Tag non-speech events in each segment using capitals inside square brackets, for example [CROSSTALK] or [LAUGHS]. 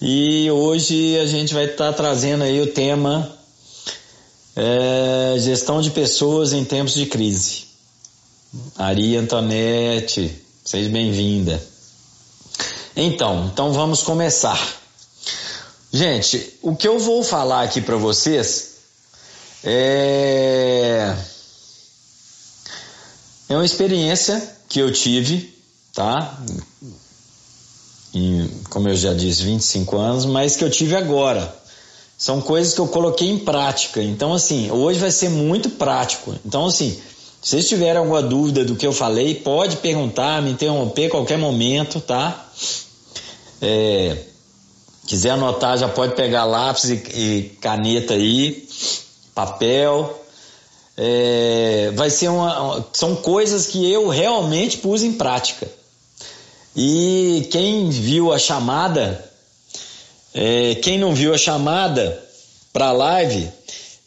E hoje a gente vai estar tá trazendo aí o tema é, gestão de pessoas em tempos de crise. Ari Antonete, seja bem-vinda. Então, então vamos começar. Gente, o que eu vou falar aqui para vocês é é uma experiência que eu tive, tá? Em, como eu já disse, 25 anos, mas que eu tive agora. São coisas que eu coloquei em prática. Então, assim, hoje vai ser muito prático. Então, assim, se vocês tiverem alguma dúvida do que eu falei, pode perguntar, me interromper a qualquer momento, tá? É, quiser anotar, já pode pegar lápis e, e caneta aí, papel, é, vai ser uma, são coisas que eu realmente pus em prática. E quem viu a chamada, é, quem não viu a chamada para a live,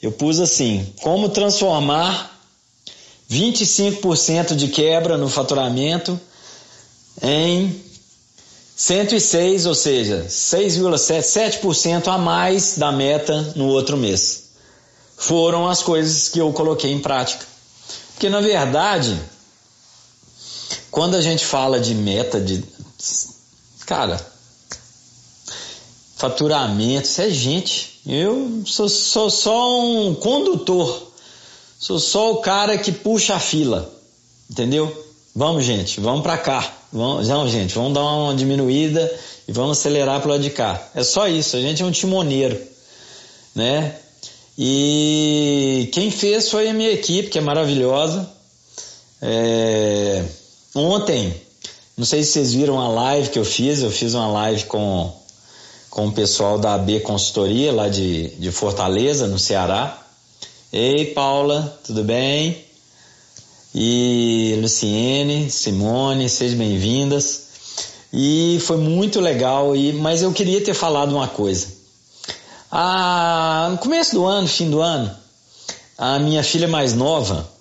eu pus assim: como transformar 25% de quebra no faturamento em 106, ou seja, 6,7% 7% a mais da meta no outro mês foram as coisas que eu coloquei em prática. Porque na verdade, quando a gente fala de meta de cara, faturamento, isso é gente. Eu sou, sou só um condutor. Sou só o cara que puxa a fila. Entendeu? Vamos, gente, vamos para cá. Vamos, não, gente, vamos dar uma diminuída e vamos acelerar pro lado de cá. É só isso, a gente é um timoneiro, né? E quem fez foi a minha equipe, que é maravilhosa. É... Ontem, não sei se vocês viram a live que eu fiz, eu fiz uma live com, com o pessoal da AB Consultoria, lá de, de Fortaleza, no Ceará. Ei, Paula, tudo bem? E Luciene, Simone, sejam bem-vindas. E foi muito legal, e, mas eu queria ter falado uma coisa. Ah, no começo do ano, fim do ano, a minha filha mais nova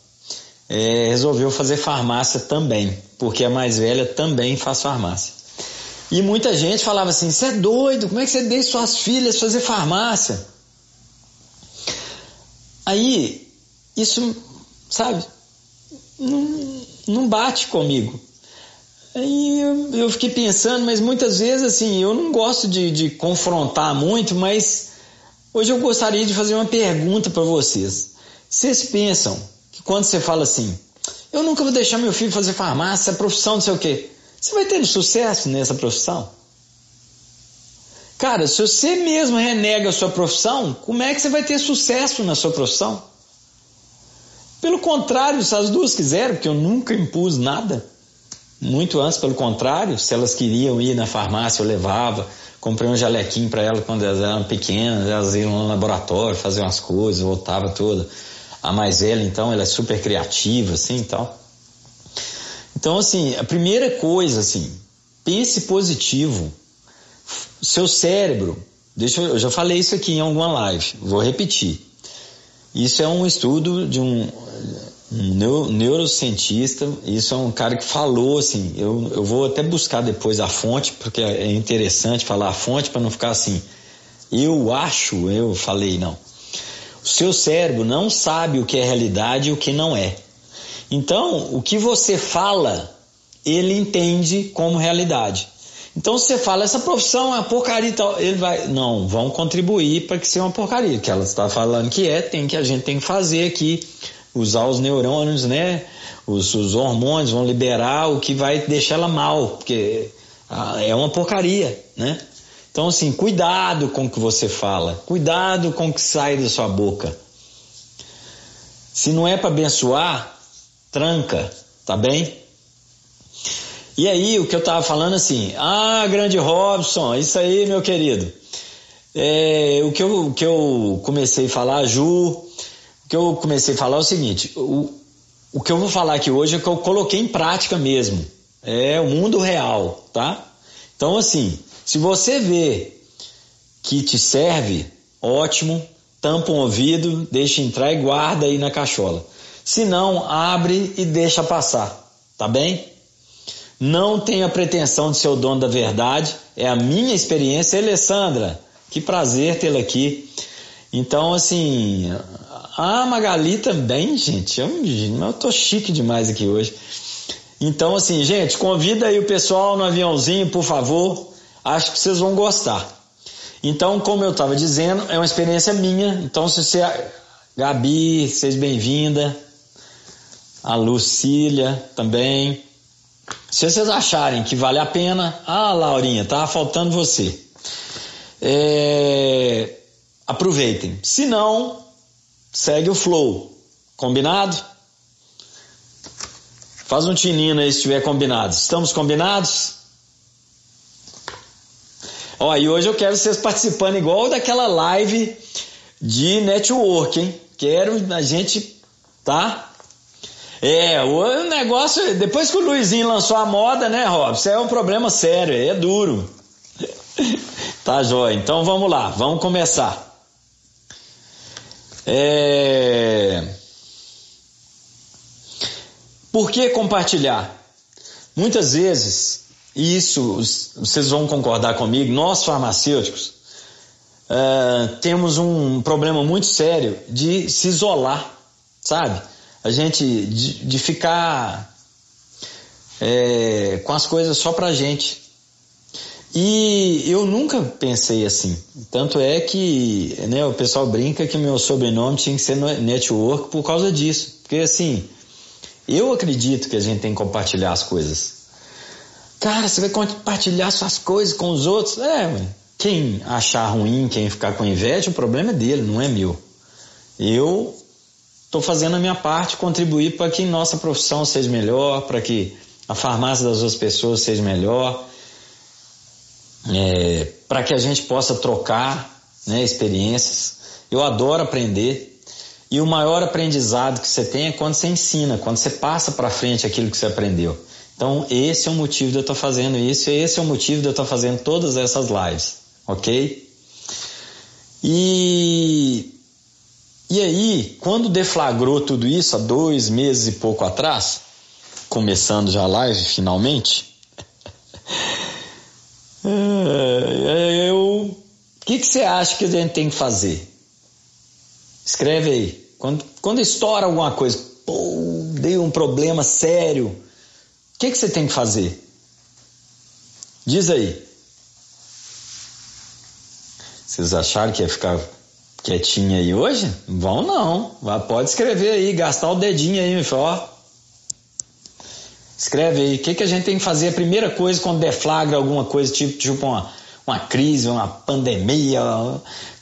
é, resolveu fazer farmácia também, porque a mais velha também faz farmácia. E muita gente falava assim: você é doido, como é que você deixa suas filhas fazer farmácia? Aí, isso, sabe, não, não bate comigo. Aí eu, eu, fiquei pensando, mas muitas vezes assim, eu não gosto de, de confrontar muito, mas Hoje eu gostaria de fazer uma pergunta para vocês. Vocês pensam que quando você fala assim, eu nunca vou deixar meu filho fazer farmácia, profissão, não sei o quê, você vai ter sucesso nessa profissão? Cara, se você mesmo renega a sua profissão, como é que você vai ter sucesso na sua profissão? Pelo contrário, se as duas quiserem, porque eu nunca impus nada, muito antes, pelo contrário, se elas queriam ir na farmácia, eu levava. Comprei um jalequinho para ela quando elas eram pequenas, elas iam no laboratório fazer umas coisas, voltava toda. A mais velha, então, ela é super criativa, assim e tal. Então, assim, a primeira coisa, assim, pense positivo. Seu cérebro, deixa eu, eu já falei isso aqui em alguma live, vou repetir. Isso é um estudo de um um neurocientista, isso é um cara que falou assim, eu, eu vou até buscar depois a fonte, porque é interessante falar a fonte para não ficar assim, eu acho, eu falei, não. O seu cérebro não sabe o que é realidade e o que não é. Então, o que você fala, ele entende como realidade. Então, você fala, essa profissão é uma porcaria e tal, ele vai, não, vão contribuir para que seja uma porcaria, que ela está falando que é, tem que a gente tem que fazer aqui usar os neurônios, né? Os, os hormônios vão liberar o que vai deixar ela mal, porque ah, é uma porcaria, né? Então, assim, cuidado com o que você fala, cuidado com o que sai da sua boca. Se não é para abençoar, tranca, tá bem? E aí, o que eu tava falando assim, ah, grande Robson, isso aí, meu querido. É, o, que eu, o que eu comecei a falar, Ju, que eu comecei a falar é o seguinte: o, o que eu vou falar aqui hoje é que eu coloquei em prática mesmo. É o mundo real, tá? Então, assim, se você vê que te serve, ótimo, tampa um ouvido, deixa entrar e guarda aí na cachola. Se não, abre e deixa passar, tá bem? Não tenho a pretensão de ser o dono da verdade, é a minha experiência. Alessandra, que prazer tê-la aqui. Então, assim, a Magali também, gente, eu, eu tô chique demais aqui hoje. Então, assim, gente, convida aí o pessoal no aviãozinho, por favor. Acho que vocês vão gostar. Então, como eu estava dizendo, é uma experiência minha. Então, se você. Gabi, seja bem-vinda. A Lucília também. Se vocês acharem que vale a pena, ah, Laurinha, tá faltando você. É, aproveitem. Se não, segue o flow. Combinado? Faz um tinino aí se estiver combinado. Estamos combinados? Ó, e hoje eu quero vocês participando igual daquela live de network, hein? Quero a gente, tá? É, o negócio, depois que o Luizinho lançou a moda, né, Rob? Isso é um problema sério, é duro. [LAUGHS] tá, jóia. Então vamos lá, vamos começar. É... Por que compartilhar? Muitas vezes, isso vocês vão concordar comigo, nós farmacêuticos uh, temos um problema muito sério de se isolar, sabe? a gente de, de ficar é, com as coisas só pra gente. E eu nunca pensei assim. Tanto é que né, o pessoal brinca que meu sobrenome tinha que ser network por causa disso. Porque assim, eu acredito que a gente tem que compartilhar as coisas. Cara, você vai compartilhar suas coisas com os outros? É, quem achar ruim, quem ficar com inveja, o problema é dele, não é meu. Eu estou fazendo a minha parte, contribuir para que nossa profissão seja melhor, para que a farmácia das outras pessoas seja melhor, é, para que a gente possa trocar né, experiências. Eu adoro aprender e o maior aprendizado que você tem é quando você ensina, quando você passa para frente aquilo que você aprendeu. Então, esse é o motivo de eu estar fazendo isso, e esse é o motivo de eu estar fazendo todas essas lives, ok? E e aí, quando deflagrou tudo isso, há dois meses e pouco atrás, começando já a live finalmente, é, [LAUGHS] eu. O que, que você acha que a gente tem que fazer? Escreve aí. Quando, quando estoura alguma coisa, pô, deu um problema sério, que, que você tem que fazer? Diz aí. Vocês acharam que ia ficar quietinha aí hoje? Vão não. Pode escrever aí, gastar o dedinho aí, me ó. Escreve aí. O que, que a gente tem que fazer? A primeira coisa quando deflagra alguma coisa, tipo, tipo uma, uma crise, uma pandemia,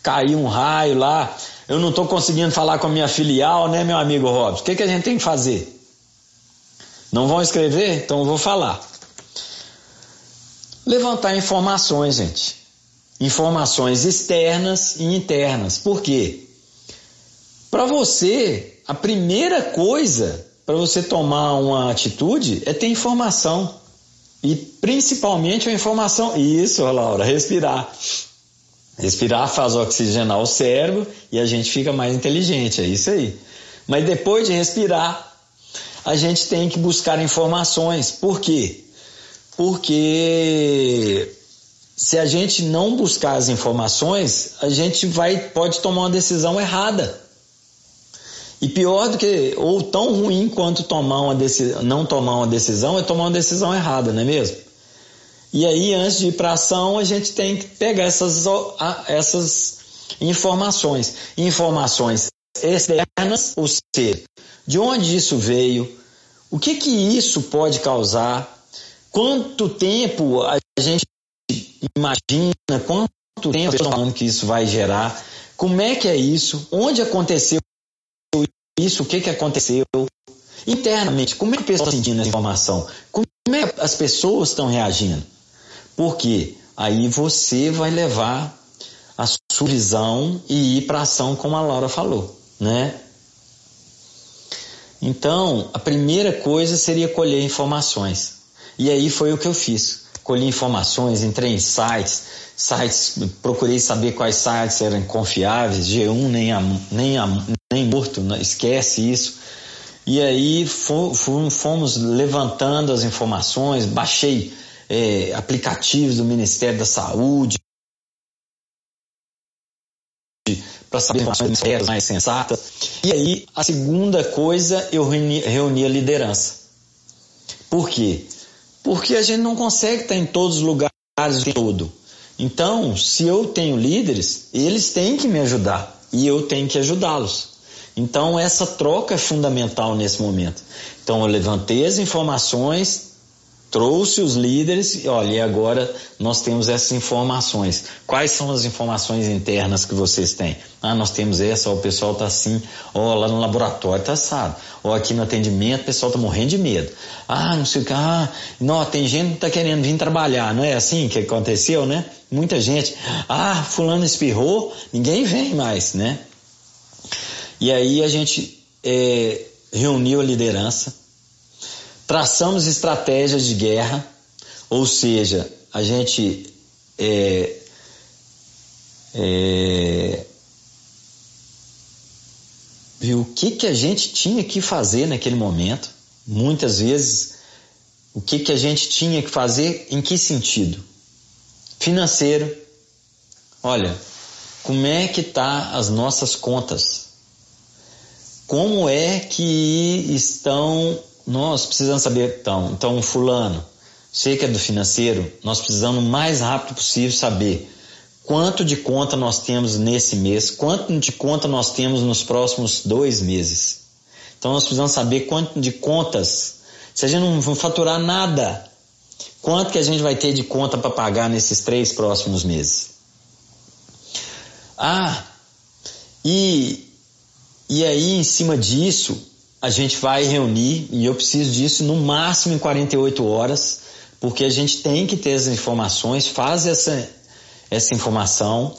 caiu um raio lá. Eu não estou conseguindo falar com a minha filial, né, meu amigo Robson? O que, que a gente tem que fazer? Não vão escrever? Então eu vou falar. Levantar informações, gente informações externas e internas. Por quê? Para você, a primeira coisa para você tomar uma atitude é ter informação. E principalmente a informação. Isso, Laura, respirar. Respirar faz oxigenar o cérebro e a gente fica mais inteligente, é isso aí. Mas depois de respirar, a gente tem que buscar informações. Por quê? Porque se a gente não buscar as informações, a gente vai pode tomar uma decisão errada. E pior do que, ou tão ruim quanto tomar uma decisão, não tomar uma decisão, é tomar uma decisão errada, não é mesmo? E aí, antes de ir para ação, a gente tem que pegar essas, essas informações. Informações externas, ou seja, de onde isso veio, o que que isso pode causar, quanto tempo a gente imagina? Quanto tempo estão falando que isso vai gerar, como é que é isso, onde aconteceu isso, o que, que aconteceu, internamente, como é que a pessoa está sentindo essa informação, como é que as pessoas estão reagindo. Porque aí você vai levar a sua visão e ir para ação, como a Laura falou, né? Então, a primeira coisa seria colher informações. E aí foi o que eu fiz colhi informações, entrei em sites, sites, procurei saber quais sites eram confiáveis, G1 nem, a, nem, a, nem morto, esquece isso. E aí fomos levantando as informações, baixei é, aplicativos do Ministério da Saúde para saber informações mais sensatas. E aí, a segunda coisa, eu reuni, reuni a liderança. Por quê? Porque a gente não consegue estar em todos os lugares tempo todo. Então, se eu tenho líderes, eles têm que me ajudar e eu tenho que ajudá-los. Então, essa troca é fundamental nesse momento. Então, eu levantei as informações, trouxe os líderes e olha, e agora nós temos essas informações. Quais são as informações internas que vocês têm? Ah, nós temos essa, ó, o pessoal está assim, ó, lá no laboratório está assado, ó, aqui no atendimento o pessoal está morrendo de medo. Ah, não sei o que, ah, não, tem gente que está querendo vir trabalhar, não é assim que aconteceu, né? Muita gente, ah, fulano espirrou, ninguém vem mais, né? E aí a gente é, reuniu a liderança, traçamos estratégias de guerra, ou seja, a gente é, é, viu o que, que a gente tinha que fazer naquele momento. Muitas vezes, o que, que a gente tinha que fazer, em que sentido? Financeiro. Olha, como é que tá as nossas contas? Como é que estão nós precisamos saber, então, então fulano, sei que é do financeiro, nós precisamos o mais rápido possível saber quanto de conta nós temos nesse mês, quanto de conta nós temos nos próximos dois meses. Então nós precisamos saber quanto de contas, se a gente não faturar nada, quanto que a gente vai ter de conta para pagar nesses três próximos meses. Ah, e, e aí em cima disso, a gente vai reunir, e eu preciso disso no máximo em 48 horas, porque a gente tem que ter as informações, faz essa, essa informação,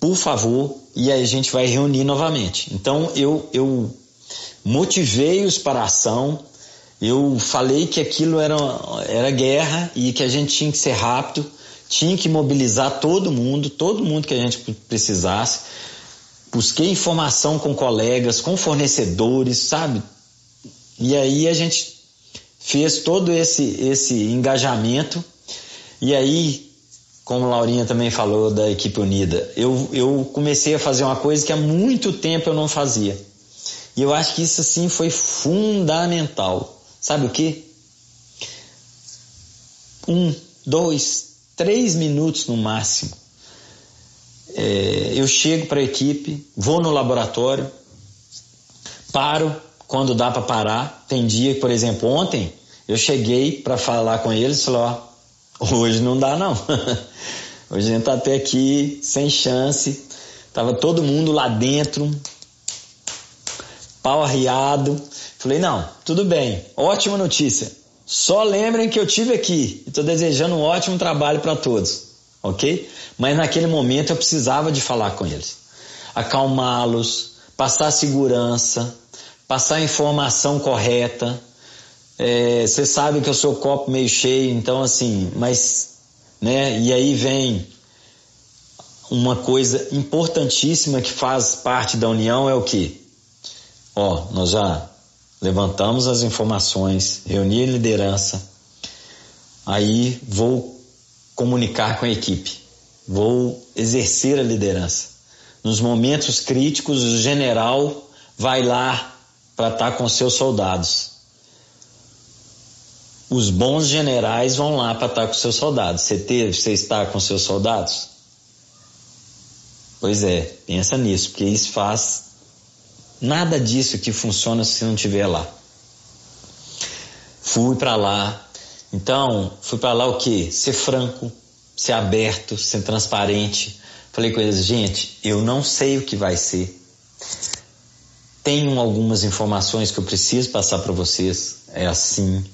por favor, e aí a gente vai reunir novamente. Então eu, eu motivei-os para a ação, eu falei que aquilo era, era guerra e que a gente tinha que ser rápido, tinha que mobilizar todo mundo, todo mundo que a gente precisasse busquei informação com colegas, com fornecedores, sabe? E aí a gente fez todo esse, esse engajamento. E aí, como a Laurinha também falou da equipe unida, eu, eu comecei a fazer uma coisa que há muito tempo eu não fazia. E eu acho que isso assim foi fundamental. Sabe o que? Um, dois, três minutos no máximo é, eu chego para a equipe, vou no laboratório, paro quando dá para parar. Tem dia por exemplo, ontem eu cheguei para falar com eles falei: ó, hoje não dá não. [LAUGHS] hoje a gente tá até aqui sem chance. Tava todo mundo lá dentro, pau arriado. Falei: não, tudo bem, ótima notícia. Só lembrem que eu tive aqui. Estou desejando um ótimo trabalho para todos ok? Mas naquele momento eu precisava de falar com eles, acalmá-los, passar segurança, passar a informação correta. É, você sabe que eu sou copo meio cheio, então assim, mas, né? E aí vem uma coisa importantíssima que faz parte da união é o que? Ó, nós já levantamos as informações, reuni a liderança, aí vou comunicar com a equipe, vou exercer a liderança. Nos momentos críticos, o general vai lá para estar tá com seus soldados. Os bons generais vão lá para estar tá com seus soldados. Você teve, você está com seus soldados? Pois é, pensa nisso, porque isso faz nada disso que funciona se não estiver lá. Fui para lá, então, fui para lá o quê? Ser franco, ser aberto, ser transparente. Falei com eles, gente, eu não sei o que vai ser. Tenho algumas informações que eu preciso passar para vocês. É assim,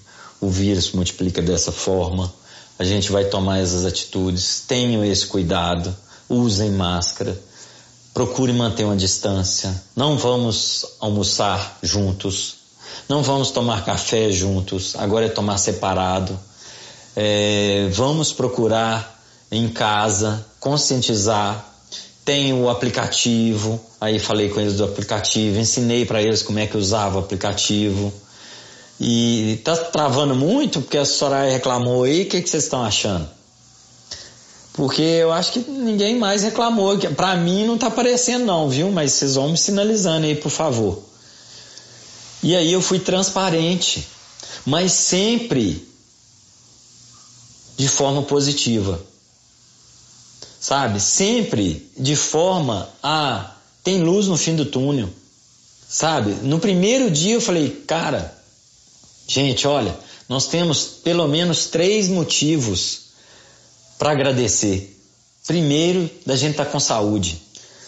o vírus multiplica dessa forma. A gente vai tomar essas atitudes. Tenham esse cuidado. Usem máscara. Procure manter uma distância. Não vamos almoçar juntos. Não vamos tomar café juntos, agora é tomar separado. É, vamos procurar em casa conscientizar tem o aplicativo, aí falei com eles do aplicativo, ensinei para eles como é que usava o aplicativo. E tá travando muito porque a Soraya reclamou aí, o que, que vocês estão achando? Porque eu acho que ninguém mais reclamou. Para mim não tá aparecendo não, viu? Mas vocês vão me sinalizando aí, por favor. E aí eu fui transparente, mas sempre de forma positiva sabe? Sempre de forma a tem luz no fim do túnel, sabe? No primeiro dia eu falei, cara, gente, olha, nós temos pelo menos três motivos para agradecer. Primeiro, da gente estar tá com saúde.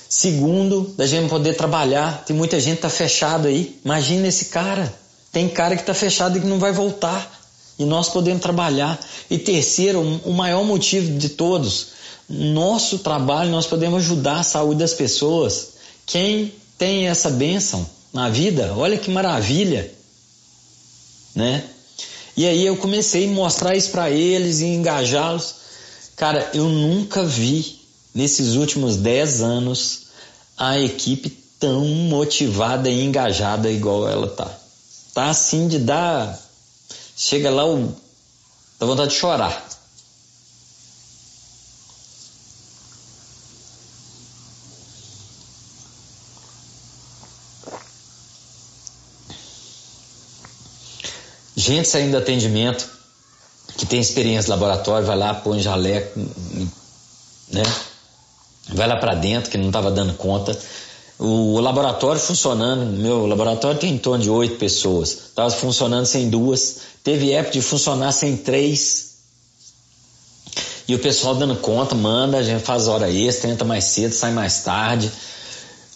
Segundo, da gente poder trabalhar. Tem muita gente que tá fechado aí. Imagina esse cara. Tem cara que tá fechado e que não vai voltar. E nós podemos trabalhar. E terceiro, o maior motivo de todos, nosso trabalho nós podemos ajudar a saúde das pessoas. Quem tem essa bênção na vida, olha que maravilha, né? E aí eu comecei a mostrar isso para eles e engajá-los. Cara, eu nunca vi nesses últimos 10 anos a equipe tão motivada e engajada igual ela tá. Tá assim de dar. Chega lá, o... dá vontade de chorar. Gente saindo do atendimento, que tem experiência de laboratório, vai lá, põe jaleco, né? Vai lá para dentro, que não estava dando conta. O laboratório funcionando, meu laboratório tem em torno de oito pessoas, estava funcionando sem duas, teve época de funcionar sem três. E o pessoal dando conta, manda, a gente faz hora extra, entra mais cedo, sai mais tarde,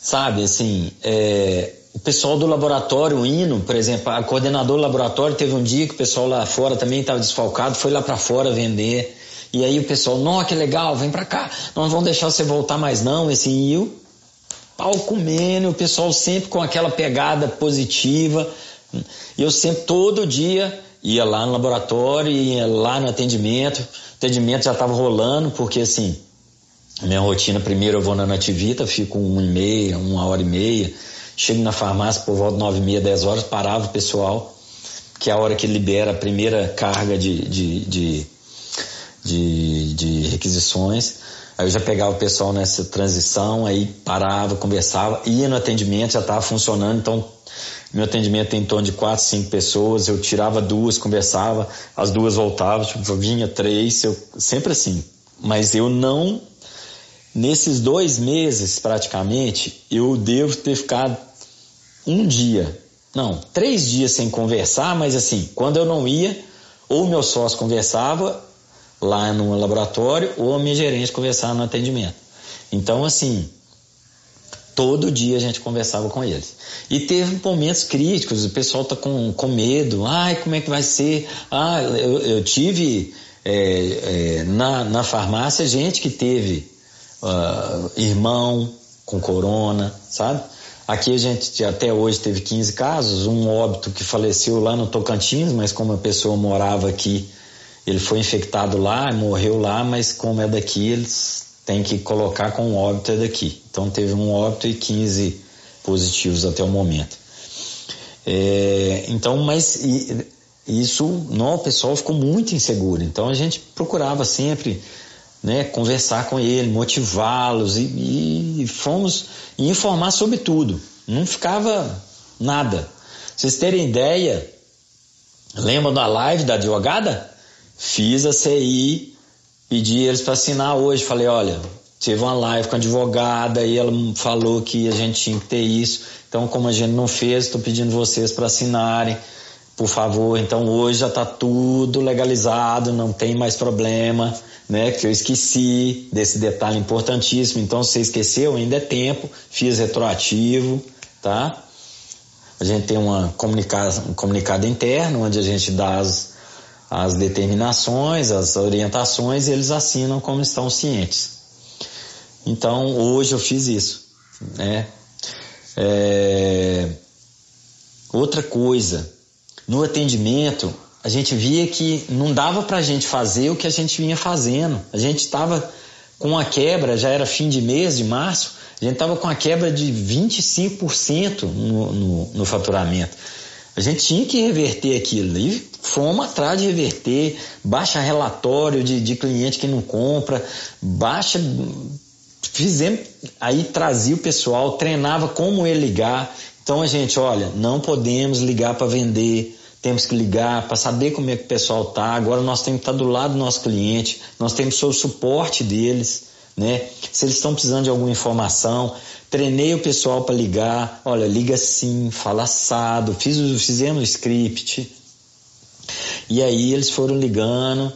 sabe? Assim, é, o pessoal do laboratório indo, por exemplo, a coordenadora do laboratório teve um dia que o pessoal lá fora também estava desfalcado, foi lá para fora vender. E aí o pessoal, nossa, que legal, vem para cá, não vão deixar você voltar mais não, esse e o pau comendo, o pessoal sempre com aquela pegada positiva. E eu sempre, todo dia, ia lá no laboratório, ia lá no atendimento, o atendimento já estava rolando, porque assim, minha rotina, primeiro eu vou na Nativita, fico uma e meia, uma hora e meia, Chego na farmácia por volta de 9 e meia, 10 horas, parava o pessoal, que é a hora que libera a primeira carga de, de, de, de, de requisições. Aí eu já pegava o pessoal nessa transição, aí parava, conversava, ia no atendimento, já estava funcionando, então meu atendimento tem em torno de quatro, cinco pessoas, eu tirava duas, conversava, as duas voltavam, tipo, vinha três, eu, sempre assim. Mas eu não Nesses dois meses, praticamente, eu devo ter ficado um dia, não, três dias sem conversar, mas assim, quando eu não ia, ou meu sócio conversava lá no laboratório, ou a minha gerente conversava no atendimento. Então, assim, todo dia a gente conversava com eles. E teve momentos críticos, o pessoal tá com, com medo, ai, como é que vai ser? Ah, eu, eu tive é, é, na, na farmácia gente que teve uh, irmão com corona, sabe? Aqui a gente até hoje teve 15 casos, um óbito que faleceu lá no Tocantins, mas como a pessoa morava aqui, ele foi infectado lá, morreu lá, mas como é daqui, eles têm que colocar com óbito é daqui. Então teve um óbito e 15 positivos até o momento. É, então, mas isso, não, o pessoal ficou muito inseguro. Então a gente procurava sempre né, conversar com ele, motivá-los e, e, fomos informar sobre tudo. Não ficava nada. Vocês terem ideia, lembram da live da advogada? Fiz a CI, pedi eles para assinar hoje. Falei, olha, teve uma live com a advogada e ela falou que a gente tinha que ter isso. Então, como a gente não fez, estou pedindo vocês para assinarem, por favor. Então, hoje já está tudo legalizado, não tem mais problema né? Que eu esqueci desse detalhe importantíssimo. Então, se você esqueceu, ainda é tempo. Fiz retroativo, tá? A gente tem uma comunicado, um comunicado interno onde a gente dá as, as determinações, as orientações e eles assinam como estão cientes. Então, hoje eu fiz isso, né? É... Outra coisa, no atendimento, a gente via que não dava para a gente fazer o que a gente vinha fazendo. A gente estava com a quebra, já era fim de mês, de março, a gente estava com a quebra de 25% no, no, no faturamento. A gente tinha que reverter aquilo e fomos atrás de reverter, baixa relatório de, de cliente que não compra, baixa. Fizemos, aí trazia o pessoal, treinava como ele ligar. Então a gente, olha, não podemos ligar para vender, temos que ligar para saber como é que o pessoal tá. Agora nós temos que estar do lado do nosso cliente, nós temos que ser o suporte deles, né? Se eles estão precisando de alguma informação, Treinei o pessoal para ligar. Olha, liga sim, fala assado. Fiz, fizemos o script. E aí eles foram ligando.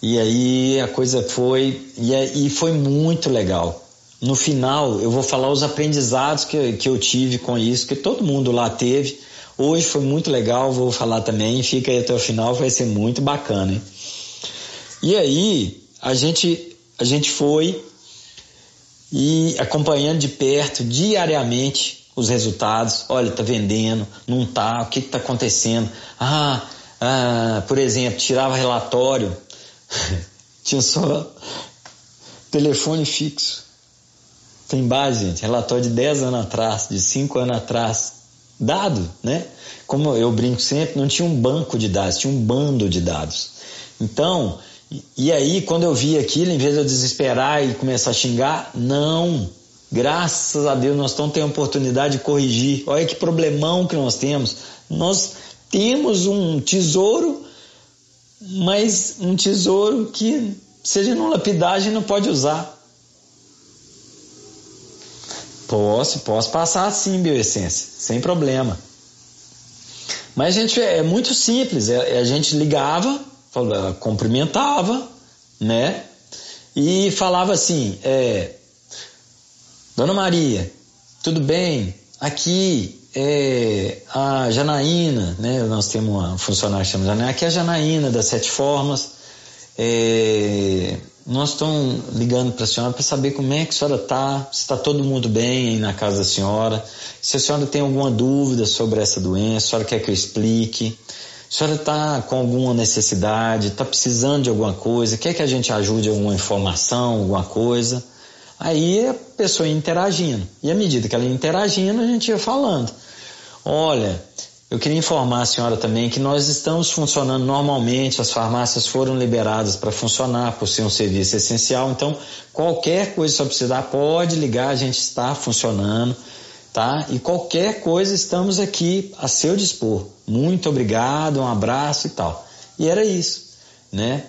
E aí a coisa foi. E, foi muito legal. No final, eu vou falar os aprendizados que, que eu tive com isso, que todo mundo lá teve. Hoje foi muito legal, vou falar também. Fica aí até o final, vai ser muito bacana. Hein? E aí, a gente, a gente foi e acompanhando de perto, diariamente, os resultados. Olha, tá vendendo, não tá, o que está acontecendo? Ah, ah, por exemplo, tirava relatório, [LAUGHS] tinha só telefone fixo. Tem base, gente, relatório de 10 anos atrás, de 5 anos atrás. Dado, né? Como eu brinco sempre, não tinha um banco de dados, tinha um bando de dados. Então, e aí, quando eu vi aquilo, em vez de eu desesperar e começar a xingar, não. Graças a Deus nós estamos tendo a oportunidade de corrigir. Olha que problemão que nós temos. Nós temos um tesouro, mas um tesouro que, seja no lapidagem, não pode usar. Posso, posso passar assim, bioessência, sem problema. Mas, gente, é muito simples. É, a gente ligava, cumprimentava, né? E falava assim: é, Dona Maria, tudo bem? Aqui é a Janaína, né? Nós temos uma funcionária que chama Janaína, aqui é a Janaína das Sete Formas. É, nós estamos ligando para a senhora para saber como é que a senhora está, se está todo mundo bem aí na casa da senhora, se a senhora tem alguma dúvida sobre essa doença, a senhora quer que eu explique. A senhora está com alguma necessidade, está precisando de alguma coisa, quer que a gente ajude alguma informação, alguma coisa? Aí a pessoa ia interagindo. E à medida que ela ia interagindo, a gente ia falando. Olha, eu queria informar a senhora também que nós estamos funcionando normalmente, as farmácias foram liberadas para funcionar por ser um serviço essencial, então qualquer coisa que você precisar pode ligar, a gente está funcionando tá? E qualquer coisa estamos aqui a seu dispor. Muito obrigado, um abraço e tal. E era isso, né?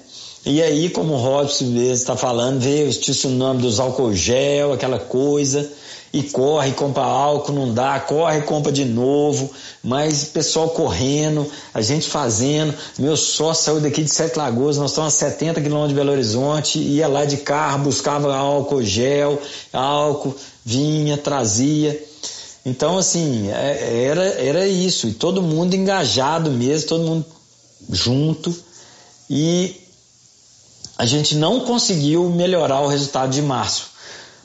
E aí, como o Robson está falando, veio o tsunami dos álcool gel, aquela coisa, e corre, compra álcool, não dá, corre, compra de novo, mas pessoal correndo, a gente fazendo. Meu sócio saiu daqui de Sete Lagoas, nós estamos a 70 quilômetros de Belo Horizonte, ia lá de carro, buscava álcool gel, álcool, vinha, trazia. Então, assim, é, era, era isso. E todo mundo engajado mesmo, todo mundo junto. E a gente não conseguiu melhorar o resultado de março.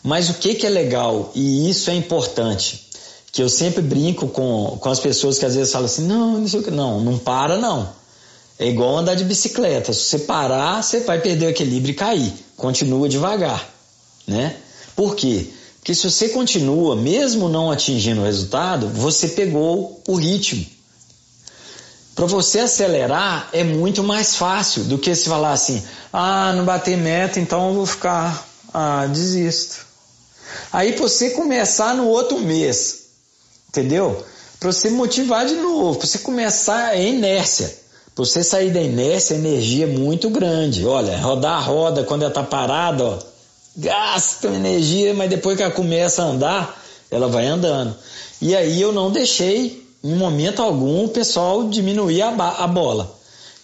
Mas o que, que é legal, e isso é importante, que eu sempre brinco com, com as pessoas que às vezes falam assim: não, não sei o que. Não, não para, não. É igual andar de bicicleta. Se você parar, você vai perder o equilíbrio e cair. Continua devagar, né? Por quê? Porque se você continua, mesmo não atingindo o resultado, você pegou o ritmo. Para você acelerar é muito mais fácil do que se falar assim: ah, não bater meta, então eu vou ficar, ah, desisto. Aí você começar no outro mês, entendeu? Para você motivar de novo, para você começar a inércia. Para você sair da inércia, energia é muito grande. Olha, rodar a roda quando ela está parada, ó, gasta energia, mas depois que ela começa a andar, ela vai andando. E aí eu não deixei, em momento algum, o pessoal diminuir a, a bola.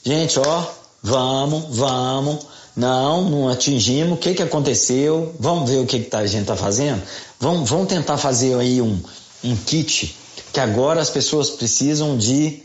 Gente, ó, vamos, vamos. Não, não atingimos. O que, que aconteceu? Vamos ver o que, que tá, a gente está fazendo? Vamos, vamos tentar fazer aí um, um kit, que agora as pessoas precisam de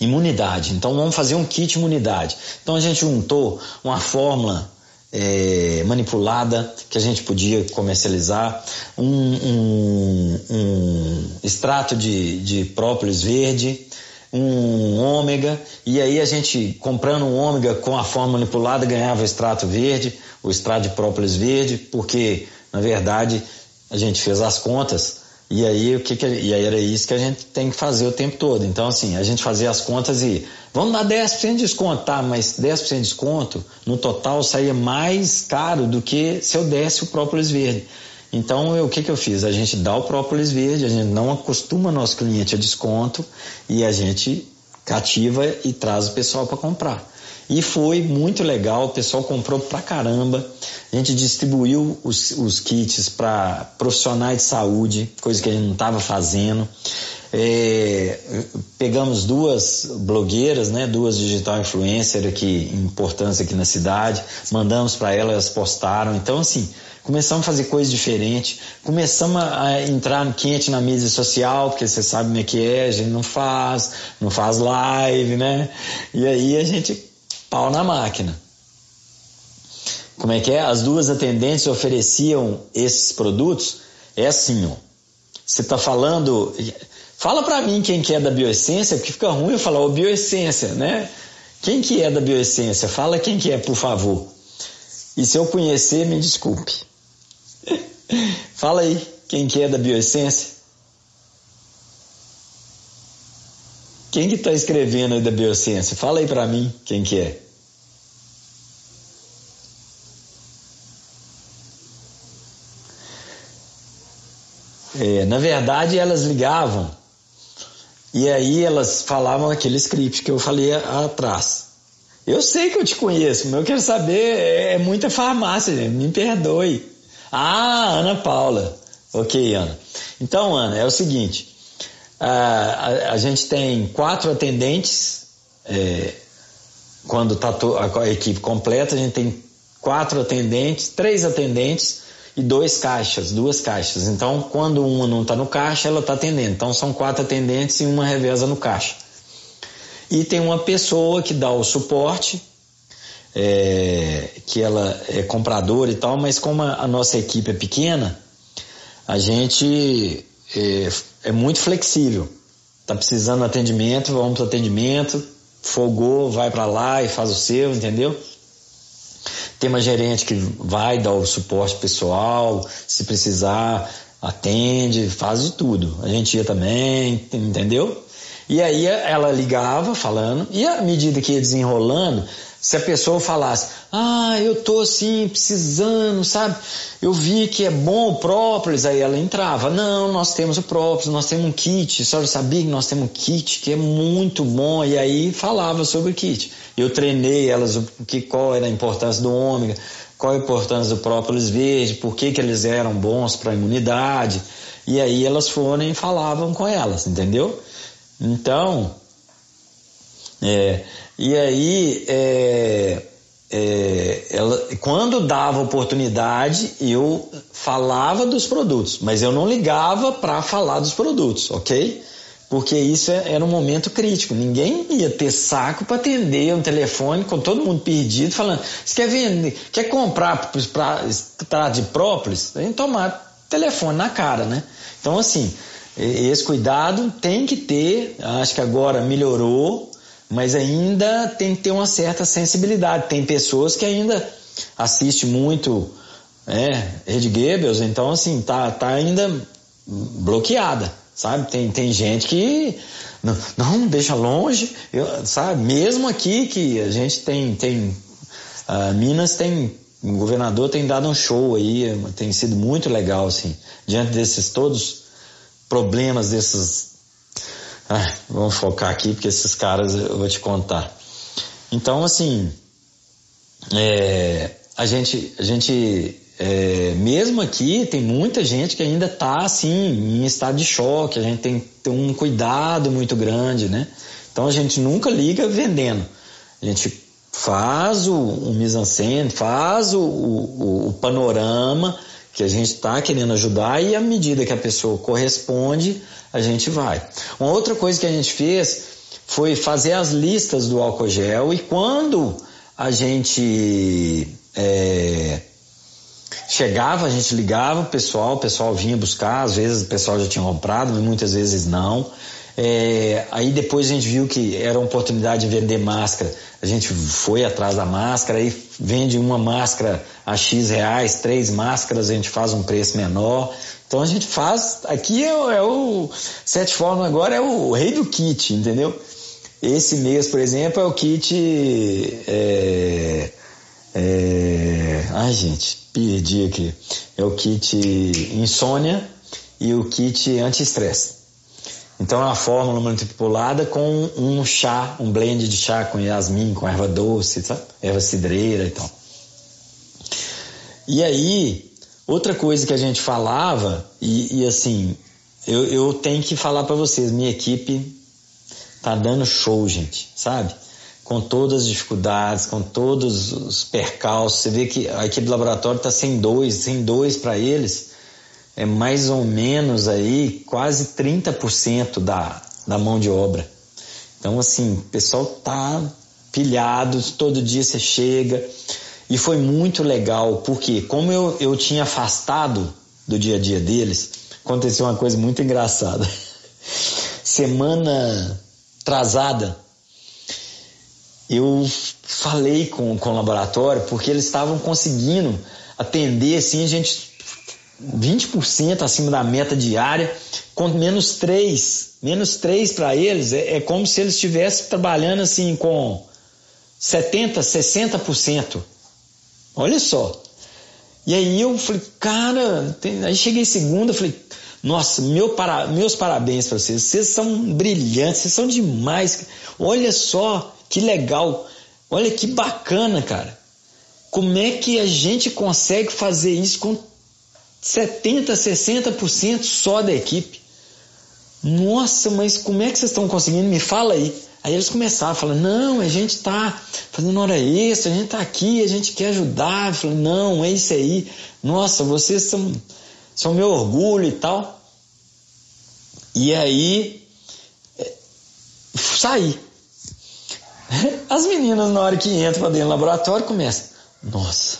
imunidade. Então vamos fazer um kit imunidade. Então a gente juntou uma fórmula é, manipulada que a gente podia comercializar, um, um, um extrato de, de própolis verde, um ômega, e aí a gente comprando um ômega com a forma manipulada ganhava o extrato verde, o extrato de própolis verde, porque na verdade a gente fez as contas e aí o que, que e aí era isso que a gente tem que fazer o tempo todo. Então assim, a gente fazia as contas e vamos dar 10% de desconto, tá, mas 10% de desconto no total saía mais caro do que se eu desse o própolis verde. Então, eu, o que, que eu fiz? A gente dá o própolis verde, a gente não acostuma nosso cliente a desconto e a gente cativa e traz o pessoal para comprar. E foi muito legal, o pessoal comprou pra caramba. A gente distribuiu os, os kits para profissionais de saúde, coisa que a gente não estava fazendo. É, pegamos duas blogueiras, né, duas digital influencers aqui, importância aqui na cidade, mandamos para elas, elas postaram. Então, assim, começamos a fazer coisas diferentes, começamos a entrar quente na mídia social, porque você sabe como é que é, a gente não faz, não faz live, né? E aí a gente pau na máquina. Como é que é? As duas atendentes ofereciam esses produtos. É assim, ó. Você está falando. Fala para mim quem que é da bioessência, porque fica ruim eu falar o bioessência, né? Quem que é da bioessência? Fala quem que é, por favor. E se eu conhecer, me desculpe. [LAUGHS] Fala aí, quem que é da bioessência? Quem que está escrevendo aí da bioessência? Fala aí para mim quem que é. É, na verdade, elas ligavam e aí elas falavam aquele script que eu falei atrás. Eu sei que eu te conheço, mas eu quero saber, é, é muita farmácia, me perdoe. Ah, Ana Paula. Ok, Ana. Então, Ana, é o seguinte: a, a, a gente tem quatro atendentes, é, quando está a equipe completa, a gente tem quatro atendentes, três atendentes e dois caixas, duas caixas. Então, quando uma não está no caixa, ela está atendendo. Então, são quatro atendentes e uma reveza no caixa. E tem uma pessoa que dá o suporte é, que ela é compradora e tal, mas como a, a nossa equipe é pequena, a gente é, é muito flexível. Tá precisando de atendimento, vamos para atendimento, fogou, vai para lá e faz o seu, entendeu? Tem uma gerente que vai dar o suporte pessoal, se precisar, atende, faz de tudo. A gente ia também, entendeu? E aí ela ligava falando, e à medida que ia desenrolando, se a pessoa falasse, ah, eu tô assim, precisando, sabe? Eu vi que é bom o própolis, aí ela entrava. Não, nós temos o própolis, nós temos um kit. A senhora sabia que nós temos um kit que é muito bom? E aí falava sobre o kit. Eu treinei elas o que, qual era a importância do ômega, qual a importância do própolis verde, por que, que eles eram bons para a imunidade. E aí elas foram e falavam com elas, entendeu? Então, é, e aí, é, é, ela, quando dava oportunidade, eu falava dos produtos, mas eu não ligava para falar dos produtos, ok? Porque isso é, era um momento crítico. Ninguém ia ter saco para atender um telefone com todo mundo perdido, falando: você quer vender, quer comprar para de própolis? Tem que tomar telefone na cara, né? Então, assim, esse cuidado tem que ter. Acho que agora melhorou, mas ainda tem que ter uma certa sensibilidade. Tem pessoas que ainda assistem muito é, Red Goebbels, então assim, tá, tá ainda bloqueada, sabe? Tem, tem gente que não, não deixa longe, eu, sabe? Mesmo aqui que a gente tem, tem uh, Minas tem, o governador tem dado um show aí, tem sido muito legal, assim, diante desses todos problemas desses ah, vamos focar aqui porque esses caras eu vou te contar. Então, assim, é, a gente, a gente é, mesmo aqui tem muita gente que ainda está assim em estado de choque. A gente tem que ter um cuidado muito grande, né? Então a gente nunca liga vendendo. A gente faz o, o mise-en-scène, faz o, o, o panorama que a gente está querendo ajudar e à medida que a pessoa corresponde, a gente vai. Uma outra coisa que a gente fez foi fazer as listas do álcool gel e quando a gente é, chegava, a gente ligava o pessoal, o pessoal vinha buscar, às vezes o pessoal já tinha comprado, muitas vezes não. É, aí depois a gente viu que era uma oportunidade de vender máscara. A gente foi atrás da máscara, aí vende uma máscara a X reais, três máscaras, a gente faz um preço menor. Então a gente faz. Aqui é, é o. Sete Formas agora é o rei do kit, entendeu? Esse mês, por exemplo, é o kit. É, é, ai, gente, perdi aqui. É o kit insônia e o kit anti-estresse. Então é uma fórmula manipulada com um chá, um blend de chá com yasmin, com erva doce, sabe? erva cidreira e tal. E aí, outra coisa que a gente falava, e, e assim, eu, eu tenho que falar para vocês, minha equipe tá dando show, gente, sabe? Com todas as dificuldades, com todos os percalços. Você vê que a equipe do laboratório tá sem dois, sem dois para eles é mais ou menos aí quase 30% da, da mão de obra. Então, assim, o pessoal tá pilhado, todo dia você chega. E foi muito legal, porque como eu, eu tinha afastado do dia a dia deles, aconteceu uma coisa muito engraçada. [LAUGHS] Semana atrasada, eu falei com, com o laboratório, porque eles estavam conseguindo atender, assim, a gente 20% acima da meta diária, com menos 3. Menos 3 para eles é, é, como se eles estivessem trabalhando assim com 70%, 60%. Olha só. E aí eu falei, cara, tem... aí cheguei segunda, falei, nossa, meu para... meus parabéns para vocês, vocês são brilhantes, vocês são demais. Olha só que legal, olha que bacana, cara. Como é que a gente consegue fazer isso com 70%, 60% só da equipe. Nossa, mas como é que vocês estão conseguindo? Me fala aí. Aí eles começaram falar: não, a gente está fazendo hora extra, a gente está aqui, a gente quer ajudar. Eu falei: não, é isso aí. Nossa, vocês são, são meu orgulho e tal. E aí, é, saí. [LAUGHS] As meninas, na hora que entram para dentro do laboratório, começam: nossa,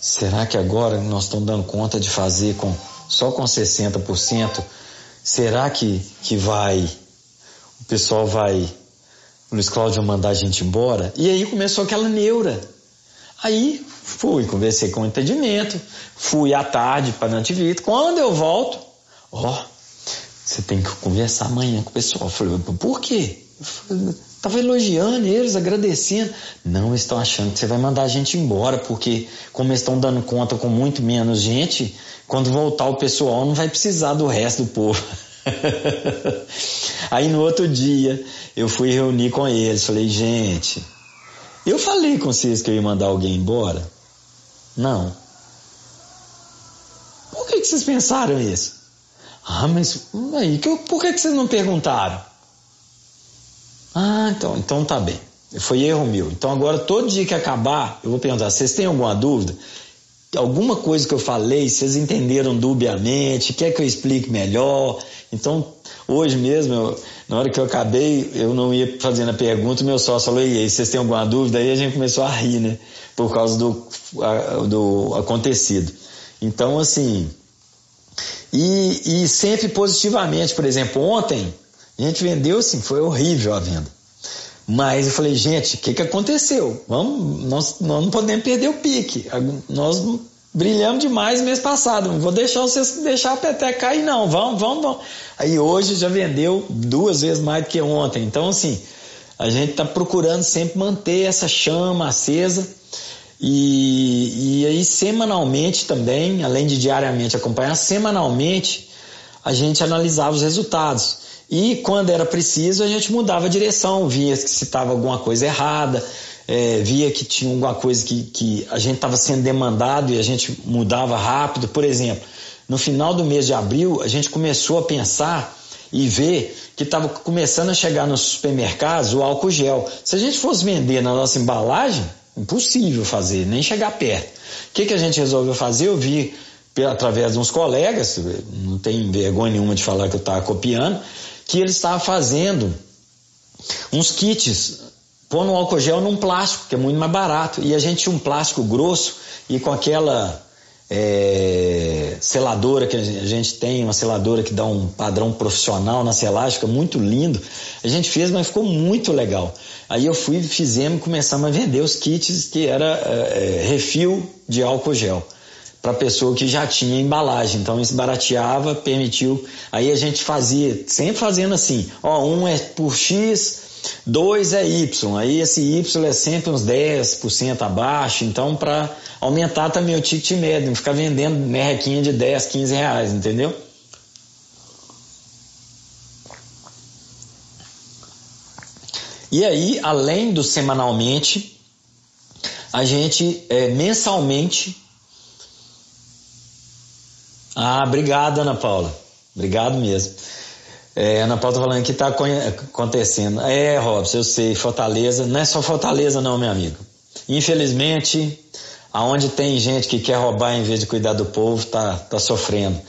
Será que agora nós estamos dando conta de fazer com só com 60%? Será que, que vai, o pessoal vai, Luiz Cláudio mandar a gente embora? E aí começou aquela neura. Aí fui, conversei com o entendimento, fui à tarde para Nantivito. Quando eu volto, ó, oh, você tem que conversar amanhã com o pessoal. Eu falei, por quê? Estava elogiando eles, agradecendo. Não estão achando que você vai mandar a gente embora, porque como estão dando conta com muito menos gente, quando voltar o pessoal não vai precisar do resto do povo. [LAUGHS] Aí no outro dia eu fui reunir com eles, falei, gente, eu falei com vocês que eu ia mandar alguém embora? Não. Por que, que vocês pensaram isso? Ah, mas aí, por que, que vocês não perguntaram? Ah, então, então tá bem. Foi erro meu. Então agora todo dia que acabar, eu vou perguntar: vocês têm alguma dúvida? Alguma coisa que eu falei, vocês entenderam dubiamente? Quer que eu explique melhor? Então, hoje mesmo, eu, na hora que eu acabei, eu não ia fazendo a pergunta, meu sócio falou: e aí, vocês têm alguma dúvida? Aí a gente começou a rir, né? Por causa do, a, do acontecido. Então, assim. E, e sempre positivamente, por exemplo, ontem a gente vendeu assim, foi horrível a venda. Mas eu falei, gente, o que, que aconteceu? Vamos, nós, nós não podemos perder o pique. Nós brilhamos demais mês passado. Não vou deixar vocês deixar a peteca cair, não. Vamos, vamos, vamos. Aí hoje já vendeu duas vezes mais do que ontem. Então, assim, a gente está procurando sempre manter essa chama acesa. E, e aí, semanalmente também, além de diariamente acompanhar, semanalmente a gente analisava os resultados. E quando era preciso, a gente mudava a direção, via que se estava alguma coisa errada, é, via que tinha alguma coisa que, que a gente estava sendo demandado e a gente mudava rápido. Por exemplo, no final do mês de abril, a gente começou a pensar e ver que estava começando a chegar nos supermercados o álcool gel. Se a gente fosse vender na nossa embalagem, impossível fazer, nem chegar perto. O que, que a gente resolveu fazer? Eu vi através de uns colegas, não tem vergonha nenhuma de falar que eu estava copiando, que ele estava fazendo uns kits, pondo álcool gel num plástico, que é muito mais barato. E a gente tinha um plástico grosso e com aquela é, seladora que a gente tem, uma seladora que dá um padrão profissional na selagem, fica muito lindo. A gente fez, mas ficou muito legal. Aí eu fui, fizemos, começamos a vender os kits que era é, refil de álcool gel para pessoa que já tinha embalagem. Então isso barateava, permitiu. Aí a gente fazia, sempre fazendo assim: ó, um é por X, dois é Y. Aí esse Y é sempre uns 10% abaixo. Então, para aumentar também o ticket médio, ficar vendendo merrequinha de 10, 15 reais, entendeu? E aí, além do semanalmente, a gente é, mensalmente ah, obrigado, Ana Paula. Obrigado mesmo. É, Ana Paula tá falando que está acontecendo. É, Robson, eu sei, Fortaleza. Não é só Fortaleza, não, meu amigo. Infelizmente, aonde tem gente que quer roubar em vez de cuidar do povo, tá, tá sofrendo.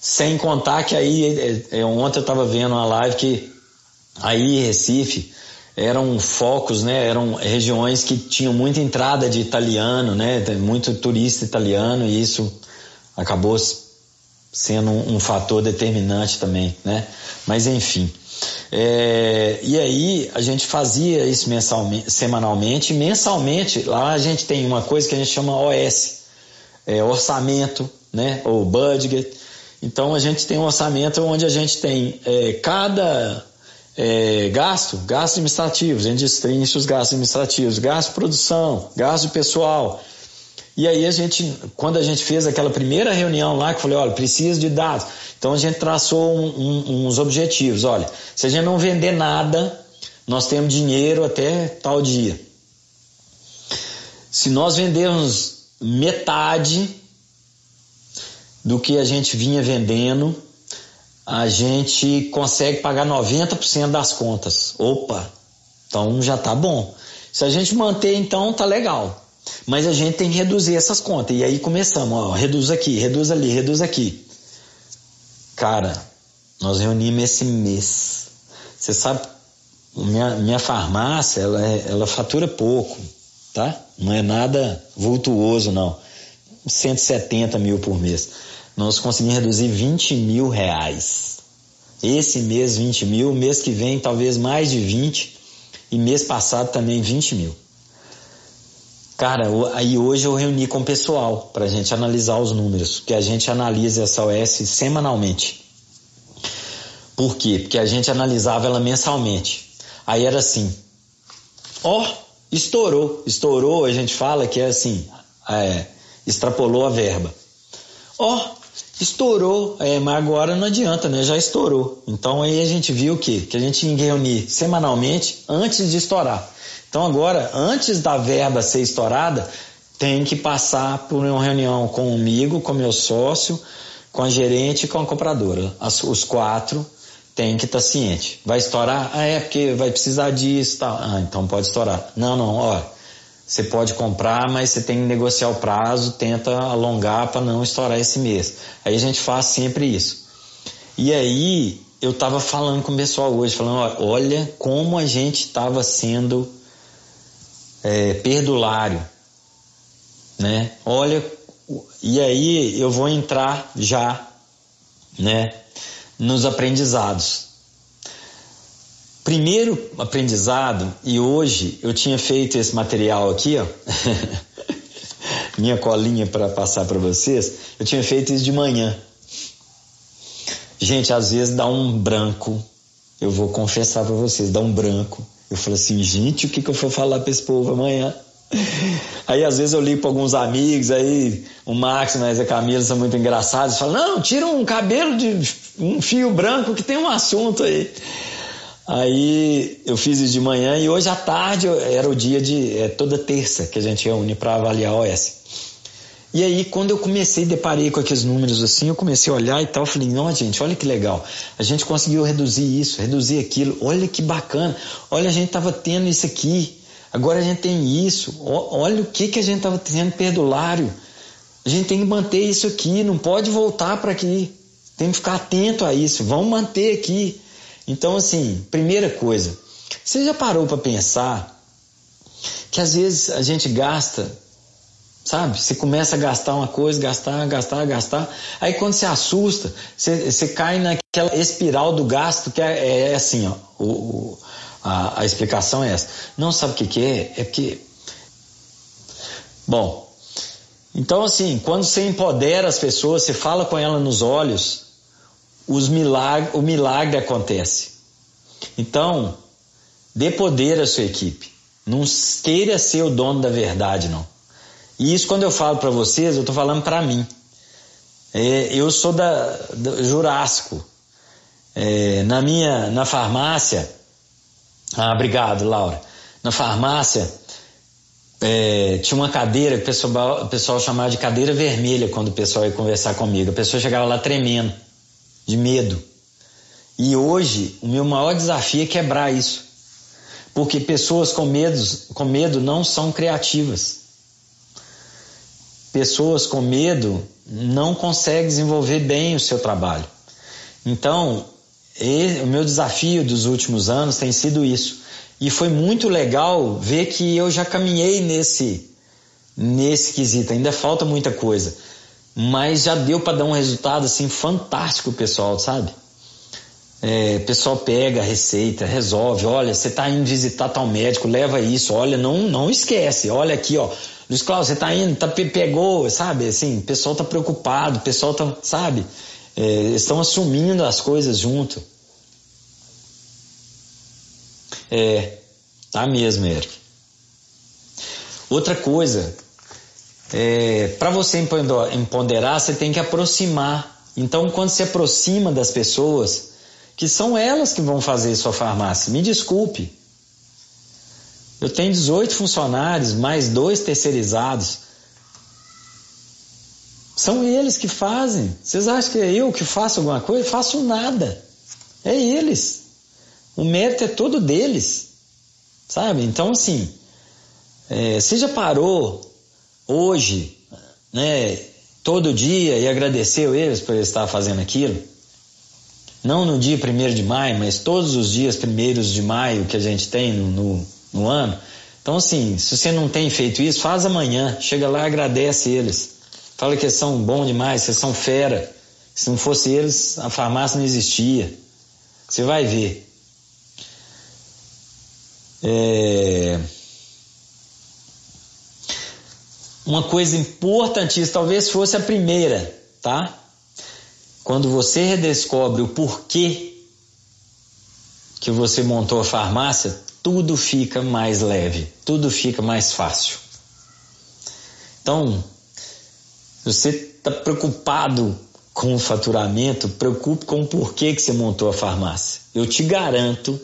Sem contar que aí, é, é ontem eu estava vendo uma live que aí Recife eram focos, né? Eram regiões que tinham muita entrada de italiano, né? Muito turista italiano e isso acabou sendo um, um fator determinante também, né? Mas enfim. É, e aí a gente fazia isso mensalmente, semanalmente, e mensalmente lá a gente tem uma coisa que a gente chama OS, é, orçamento, né? Ou budget. Então a gente tem um orçamento onde a gente tem é, cada é, gasto, gastos administrativos, a gente os gastos administrativos, gasto de produção, gasto pessoal, e aí a gente, quando a gente fez aquela primeira reunião lá, que eu falei, olha, preciso de dados. Então a gente traçou um, um, uns objetivos. Olha, se a gente não vender nada, nós temos dinheiro até tal dia. Se nós vendermos metade do que a gente vinha vendendo, a gente consegue pagar 90% das contas. Opa, então já tá bom. Se a gente manter, então tá legal. Mas a gente tem que reduzir essas contas. E aí começamos, ó, reduz aqui, reduz ali, reduz aqui. Cara, nós reunimos esse mês. Você sabe, minha, minha farmácia, ela, é, ela fatura pouco, tá? Não é nada vultuoso, não. 170 mil por mês. Nós conseguimos reduzir 20 mil reais. Esse mês 20 mil, mês que vem talvez mais de 20 e mês passado também 20 mil. Cara, aí hoje eu reuni com o pessoal para a gente analisar os números, que a gente analisa essa OS semanalmente. Por quê? Porque a gente analisava ela mensalmente. Aí era assim, ó, oh, estourou, estourou, a gente fala que é assim, é, extrapolou a verba. Ó, oh, estourou, é, mas agora não adianta, né? Já estourou. Então aí a gente viu o quê? Que a gente tinha que reunir semanalmente antes de estourar. Então agora, antes da verba ser estourada, tem que passar por uma reunião comigo, com meu sócio, com a gerente e com a compradora. As, os quatro têm que estar tá ciente. Vai estourar? Ah, é porque vai precisar disso, tal. Ah, então pode estourar. Não, não, ó, você pode comprar, mas você tem que negociar o prazo, tenta alongar para não estourar esse mês. Aí a gente faz sempre isso. E aí eu estava falando com o pessoal hoje, falando, olha como a gente estava sendo é, perdulário, né? Olha, e aí eu vou entrar já, né, nos aprendizados. Primeiro aprendizado, e hoje eu tinha feito esse material aqui, ó, [LAUGHS] minha colinha para passar para vocês, eu tinha feito isso de manhã. Gente, às vezes dá um branco, eu vou confessar para vocês, dá um branco eu falei assim, gente, o que, que eu vou falar para esse povo amanhã? [LAUGHS] Aí às vezes eu ligo para alguns amigos, aí o Max mas a Camila são muito engraçados, falam, não, tira um cabelo de um fio branco que tem um assunto aí. Aí eu fiz isso de manhã e hoje à tarde era o dia de é, toda terça que a gente reúne para avaliar a OS. E aí, quando eu comecei, deparei com aqueles números assim, eu comecei a olhar e tal, falei, não, gente, olha que legal. A gente conseguiu reduzir isso, reduzir aquilo, olha que bacana. Olha, a gente estava tendo isso aqui, agora a gente tem isso. Olha o que, que a gente estava tendo perdulário. A gente tem que manter isso aqui, não pode voltar para aqui. Tem que ficar atento a isso, vamos manter aqui. Então, assim, primeira coisa, você já parou para pensar que às vezes a gente gasta Sabe? Você começa a gastar uma coisa, gastar, gastar, gastar. Aí quando você assusta, você, você cai naquela espiral do gasto que é, é assim, ó. O, o, a, a, explicação é essa. Não sabe o que, que é? É porque. Bom, então assim, quando você empodera as pessoas, você fala com ela nos olhos, os o milagre acontece. Então, dê poder à sua equipe. Não queira ser o dono da verdade, não. E isso, quando eu falo para vocês, eu estou falando para mim. É, eu sou da, do Jurássico. É, na minha na farmácia. Ah, obrigado, Laura. Na farmácia é, tinha uma cadeira que o pessoal, o pessoal chamava de cadeira vermelha quando o pessoal ia conversar comigo. A pessoa chegava lá tremendo, de medo. E hoje o meu maior desafio é quebrar isso. Porque pessoas com, medos, com medo não são criativas. Pessoas com medo não conseguem desenvolver bem o seu trabalho. Então, o meu desafio dos últimos anos tem sido isso. E foi muito legal ver que eu já caminhei nesse, nesse quesito. Ainda falta muita coisa. Mas já deu para dar um resultado assim fantástico, pessoal, sabe? É, pessoal pega a receita, resolve, olha, você está indo visitar tal médico, leva isso, olha, não, não esquece, olha aqui, ó, Luiz Cláudio, você está indo, tá, pegou, sabe, assim, o pessoal está preocupado, o pessoal está, sabe, é, estão assumindo as coisas junto. É, tá mesmo, Eric. Outra coisa, é, para você empoderar, você tem que aproximar. Então, quando se aproxima das pessoas, que são elas que vão fazer sua farmácia. Me desculpe. Eu tenho 18 funcionários, mais dois terceirizados. São eles que fazem. Vocês acham que é eu que faço alguma coisa? Eu faço nada. É eles. O mérito é todo deles. Sabe? Então, assim, é, você já parou hoje, né, todo dia e agradeceu eles por estar fazendo aquilo? não no dia 1 de maio, mas todos os dias 1 de maio que a gente tem no, no, no, ano. Então, assim, se você não tem feito isso, faz amanhã. Chega lá agradece eles. Fala que eles são bom demais, vocês são fera. Se não fosse eles, a farmácia não existia. Você vai ver. É... Uma coisa importantíssima, talvez fosse a primeira, tá? Quando você redescobre o porquê que você montou a farmácia, tudo fica mais leve, tudo fica mais fácil. Então, você está preocupado com o faturamento, preocupe com o porquê que você montou a farmácia. Eu te garanto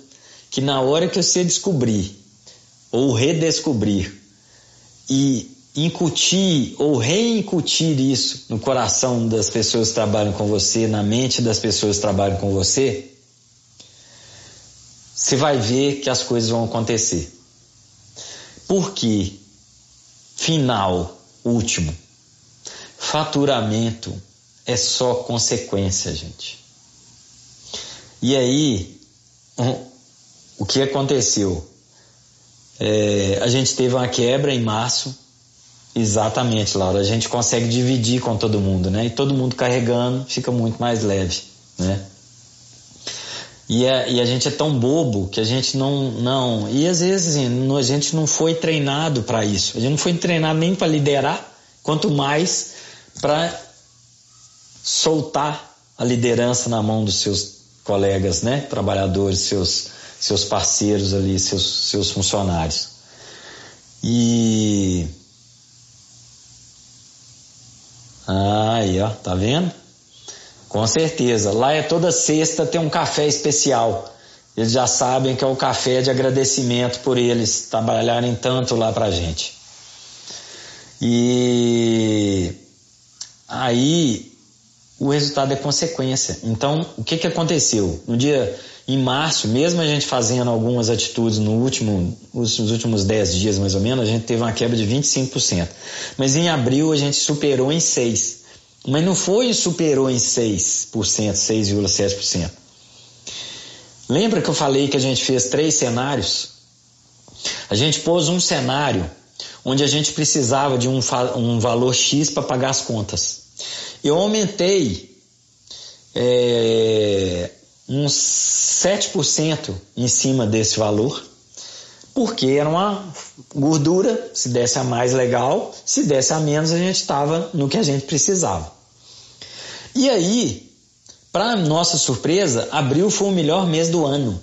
que na hora que você descobrir ou redescobrir e incutir ou reincutir isso no coração das pessoas que trabalham com você, na mente das pessoas que trabalham com você, você vai ver que as coisas vão acontecer. Porque, final, último, faturamento é só consequência, gente. E aí, o que aconteceu? É, a gente teve uma quebra em março, Exatamente, Laura. A gente consegue dividir com todo mundo, né? E todo mundo carregando fica muito mais leve, né? E a, e a gente é tão bobo que a gente não. não e às vezes assim, a gente não foi treinado para isso. A gente não foi treinado nem para liderar, quanto mais para soltar a liderança na mão dos seus colegas, né? Trabalhadores, seus, seus parceiros ali, seus, seus funcionários. E Aí, ó, tá vendo? Com certeza. Lá é toda sexta tem um café especial. Eles já sabem que é o café de agradecimento por eles trabalharem tanto lá pra gente. E aí o resultado é consequência. Então, o que, que aconteceu? No dia em março, mesmo a gente fazendo algumas atitudes no último, nos últimos 10 dias mais ou menos, a gente teve uma quebra de 25%. Mas em abril a gente superou em 6%. Mas não foi superou em 6%, 6,7%. Lembra que eu falei que a gente fez três cenários? A gente pôs um cenário onde a gente precisava de um, um valor X para pagar as contas. Eu aumentei é, uns 7% em cima desse valor, porque era uma gordura, se desse a mais legal, se desse a menos a gente estava no que a gente precisava. E aí, para nossa surpresa, abril foi o melhor mês do ano.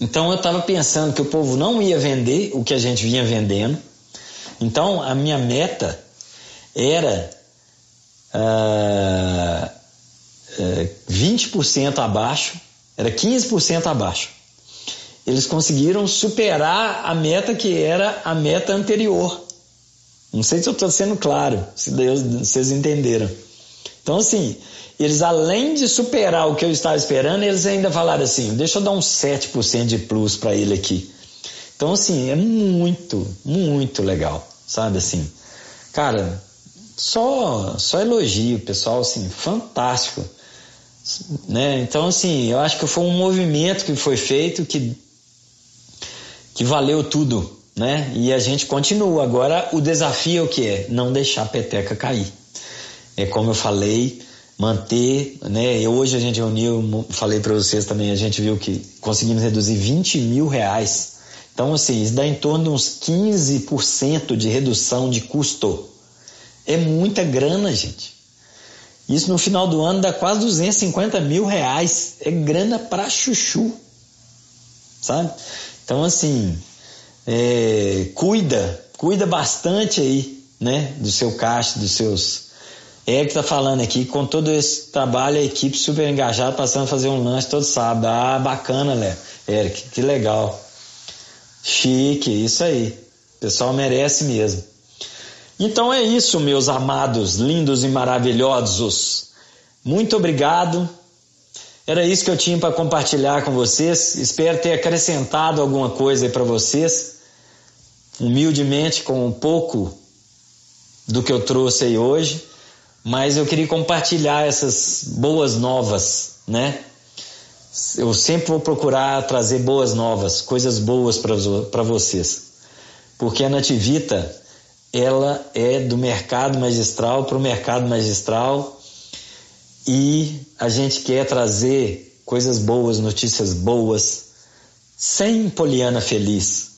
Então eu estava pensando que o povo não ia vender o que a gente vinha vendendo. Então a minha meta era uh, uh, 20% abaixo, era 15% abaixo. Eles conseguiram superar a meta que era a meta anterior. Não sei se eu estou sendo claro, se Deus, vocês entenderam. Então, assim, eles além de superar o que eu estava esperando, eles ainda falaram assim: deixa eu dar uns 7% de plus para ele aqui. Então, assim, é muito, muito legal, sabe assim? Cara, só, só elogio, pessoal, assim, fantástico. Né? Então, assim, eu acho que foi um movimento que foi feito que, que valeu tudo, né? E a gente continua. Agora, o desafio é o que é? Não deixar a peteca cair. É como eu falei, manter, né? Hoje a gente reuniu, falei para vocês também, a gente viu que conseguimos reduzir 20 mil reais. Então, assim, isso dá em torno de uns 15% de redução de custo. É muita grana, gente. Isso no final do ano dá quase 250 mil reais. É grana para chuchu, sabe? Então, assim, é, cuida, cuida bastante aí, né? Do seu caixa, dos seus Eric está falando aqui, com todo esse trabalho, a equipe super engajada, passando a fazer um lanche todo sábado. Ah, bacana, Léo. Eric, que legal. Chique, isso aí. O pessoal merece mesmo. Então é isso, meus amados, lindos e maravilhosos. Muito obrigado. Era isso que eu tinha para compartilhar com vocês. Espero ter acrescentado alguma coisa para vocês. Humildemente, com um pouco do que eu trouxe aí hoje mas eu queria compartilhar essas boas novas, né? Eu sempre vou procurar trazer boas novas, coisas boas para vocês, porque a Nativita ela é do mercado magistral para o mercado magistral e a gente quer trazer coisas boas, notícias boas, sem poliana feliz.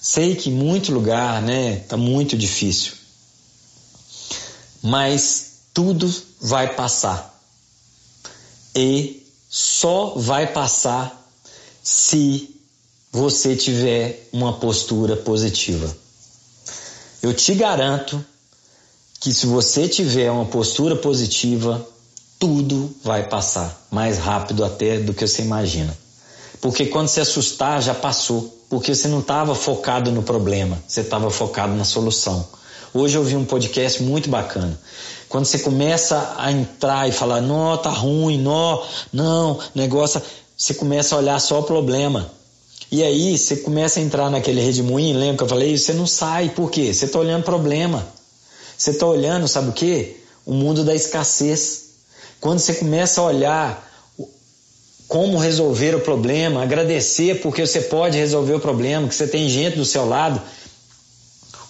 Sei que muito lugar, né, tá muito difícil mas tudo vai passar. E só vai passar se você tiver uma postura positiva. Eu te garanto que se você tiver uma postura positiva, tudo vai passar mais rápido até do que você imagina. Porque quando se assustar, já passou. Porque você não estava focado no problema, você estava focado na solução. Hoje eu vi um podcast muito bacana. Quando você começa a entrar e falar, não, tá ruim, não, não, negócio, você começa a olhar só o problema. E aí você começa a entrar naquele redemoinho, lembra que eu falei? Você não sai, por quê? Você está olhando problema. Você está olhando, sabe o quê? O mundo da escassez. Quando você começa a olhar como resolver o problema, agradecer porque você pode resolver o problema, que você tem gente do seu lado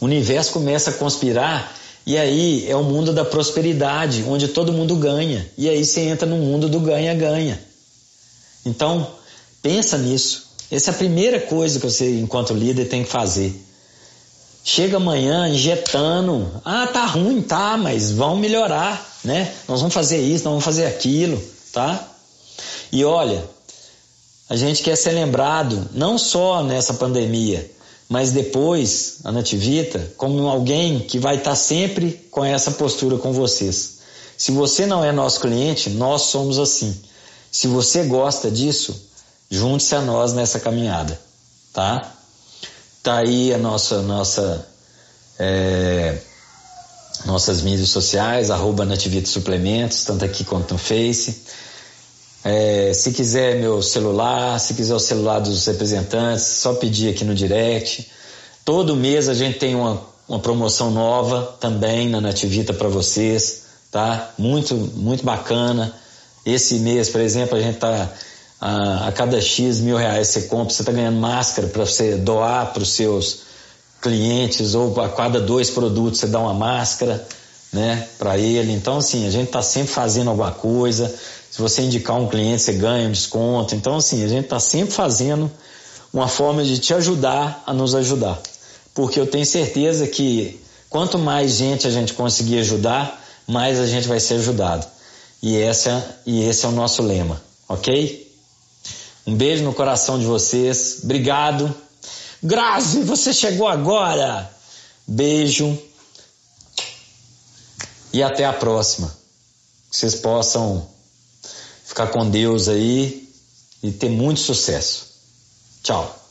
o universo começa a conspirar e aí é o mundo da prosperidade, onde todo mundo ganha. E aí você entra no mundo do ganha-ganha. Então, pensa nisso. Essa é a primeira coisa que você, enquanto líder, tem que fazer. Chega amanhã injetando. Ah, tá ruim, tá, mas vão melhorar, né? Nós vamos fazer isso, nós vamos fazer aquilo, tá? E olha, a gente quer ser lembrado não só nessa pandemia, mas depois a Nativita como alguém que vai estar sempre com essa postura com vocês. Se você não é nosso cliente, nós somos assim. Se você gosta disso, junte-se a nós nessa caminhada, tá? Tá aí a nossa nossa é, nossas mídias sociais, arroba Nativita Suplementos, tanto aqui quanto no Face. É, se quiser meu celular, se quiser o celular dos representantes, só pedir aqui no direct. Todo mês a gente tem uma, uma promoção nova também na Nativita para vocês, tá? Muito, muito bacana. Esse mês, por exemplo, a gente está a, a cada X mil reais você compra, você está ganhando máscara para você doar para os seus clientes, ou a cada dois produtos você dá uma máscara né, para ele. Então, assim, a gente está sempre fazendo alguma coisa. Se você indicar um cliente, você ganha um desconto. Então, assim, a gente está sempre fazendo uma forma de te ajudar a nos ajudar. Porque eu tenho certeza que quanto mais gente a gente conseguir ajudar, mais a gente vai ser ajudado. E, essa, e esse é o nosso lema, ok? Um beijo no coração de vocês. Obrigado. Grazi, você chegou agora. Beijo. E até a próxima. Que vocês possam ficar com Deus aí e ter muito sucesso. Tchau.